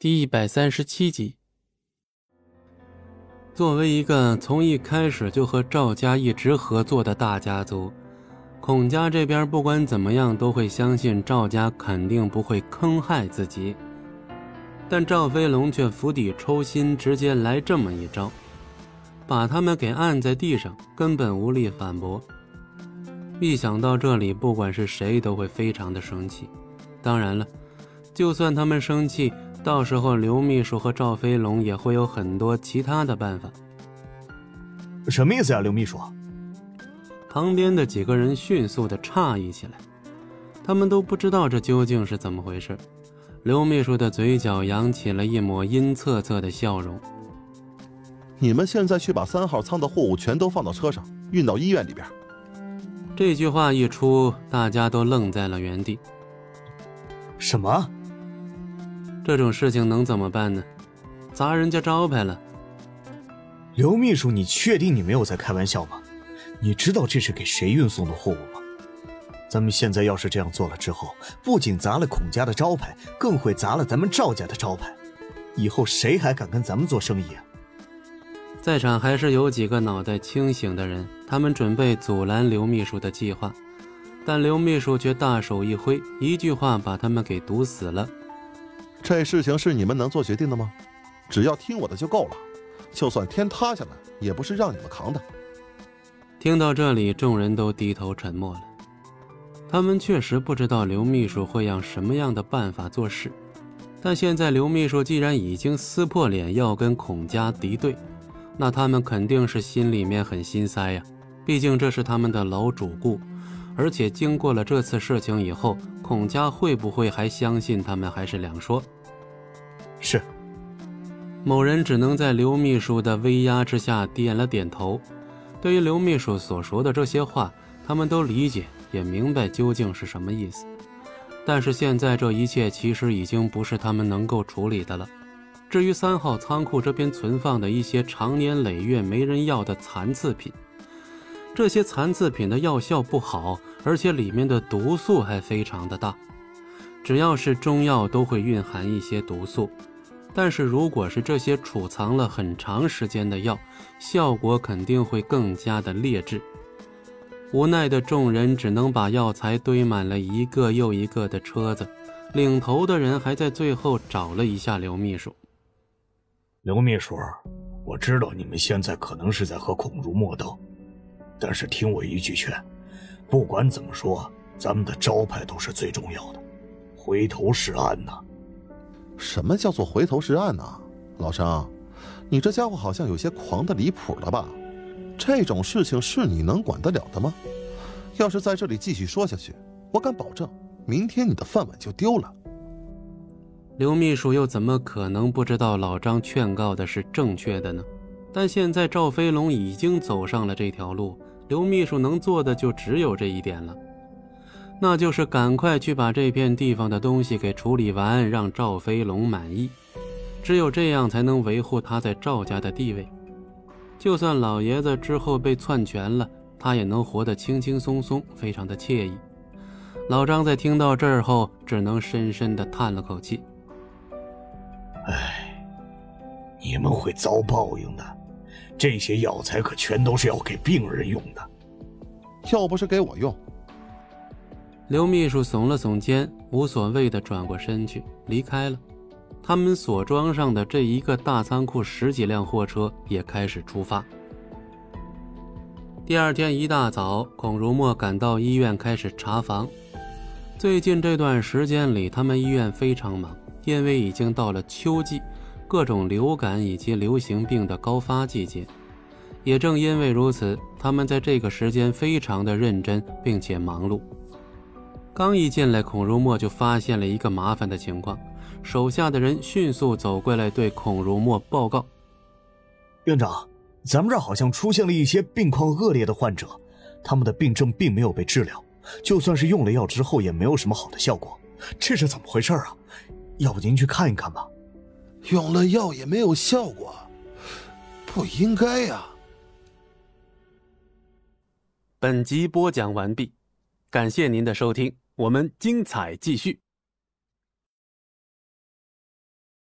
第一百三十七集。作为一个从一开始就和赵家一直合作的大家族，孔家这边不管怎么样都会相信赵家肯定不会坑害自己。但赵飞龙却釜底抽薪，直接来这么一招，把他们给按在地上，根本无力反驳。一想到这里，不管是谁都会非常的生气。当然了，就算他们生气。到时候，刘秘书和赵飞龙也会有很多其他的办法。什么意思呀，刘秘书？旁边的几个人迅速的诧异起来，他们都不知道这究竟是怎么回事。刘秘书的嘴角扬起了一抹阴恻恻的笑容。你们现在去把三号仓的货物全都放到车上，运到医院里边。这句话一出，大家都愣在了原地。什么？这种事情能怎么办呢？砸人家招牌了。刘秘书，你确定你没有在开玩笑吗？你知道这是给谁运送的货物吗？咱们现在要是这样做了之后，不仅砸了孔家的招牌，更会砸了咱们赵家的招牌。以后谁还敢跟咱们做生意啊？在场还是有几个脑袋清醒的人，他们准备阻拦刘秘书的计划，但刘秘书却大手一挥，一句话把他们给堵死了。这事情是你们能做决定的吗？只要听我的就够了，就算天塌下来，也不是让你们扛的。听到这里，众人都低头沉默了。他们确实不知道刘秘书会用什么样的办法做事，但现在刘秘书既然已经撕破脸要跟孔家敌对，那他们肯定是心里面很心塞呀。毕竟这是他们的老主顾。而且经过了这次事情以后，孔家会不会还相信他们，还是两说。某人只能在刘秘书的威压之下点了点头。对于刘秘书所说的这些话，他们都理解，也明白究竟是什么意思。但是现在这一切其实已经不是他们能够处理的了。至于三号仓库这边存放的一些长年累月没人要的残次品，这些残次品的药效不好。而且里面的毒素还非常的大，只要是中药都会蕴含一些毒素，但是如果是这些储藏了很长时间的药，效果肯定会更加的劣质。无奈的众人只能把药材堆满了一个又一个的车子，领头的人还在最后找了一下刘秘书。刘秘书，我知道你们现在可能是在和孔如墨斗，但是听我一句劝。不管怎么说，咱们的招牌都是最重要的，回头是岸呐。什么叫做回头是岸呢？老张，你这家伙好像有些狂的离谱了吧？这种事情是你能管得了的吗？要是在这里继续说下去，我敢保证，明天你的饭碗就丢了。刘秘书又怎么可能不知道老张劝告的是正确的呢？但现在赵飞龙已经走上了这条路。刘秘书能做的就只有这一点了，那就是赶快去把这片地方的东西给处理完，让赵飞龙满意。只有这样才能维护他在赵家的地位。就算老爷子之后被篡权了，他也能活得轻轻松松，非常的惬意。老张在听到这儿后，只能深深的叹了口气：“哎，你们会遭报应的。”这些药材可全都是要给病人用的，要不是给我用。刘秘书耸了耸肩，无所谓的转过身去离开了。他们所装上的这一个大仓库十几辆货车也开始出发。第二天一大早，孔如墨赶到医院开始查房。最近这段时间里，他们医院非常忙，因为已经到了秋季。各种流感以及流行病的高发季节，也正因为如此，他们在这个时间非常的认真并且忙碌。刚一进来，孔如墨就发现了一个麻烦的情况，手下的人迅速走过来对孔如墨报告：“院长，咱们这儿好像出现了一些病况恶劣的患者，他们的病症并没有被治疗，就算是用了药之后也没有什么好的效果，这是怎么回事啊？要不您去看一看吧。”用了药也没有效果，不应该呀。本集播讲完毕，感谢您的收听，我们精彩继续。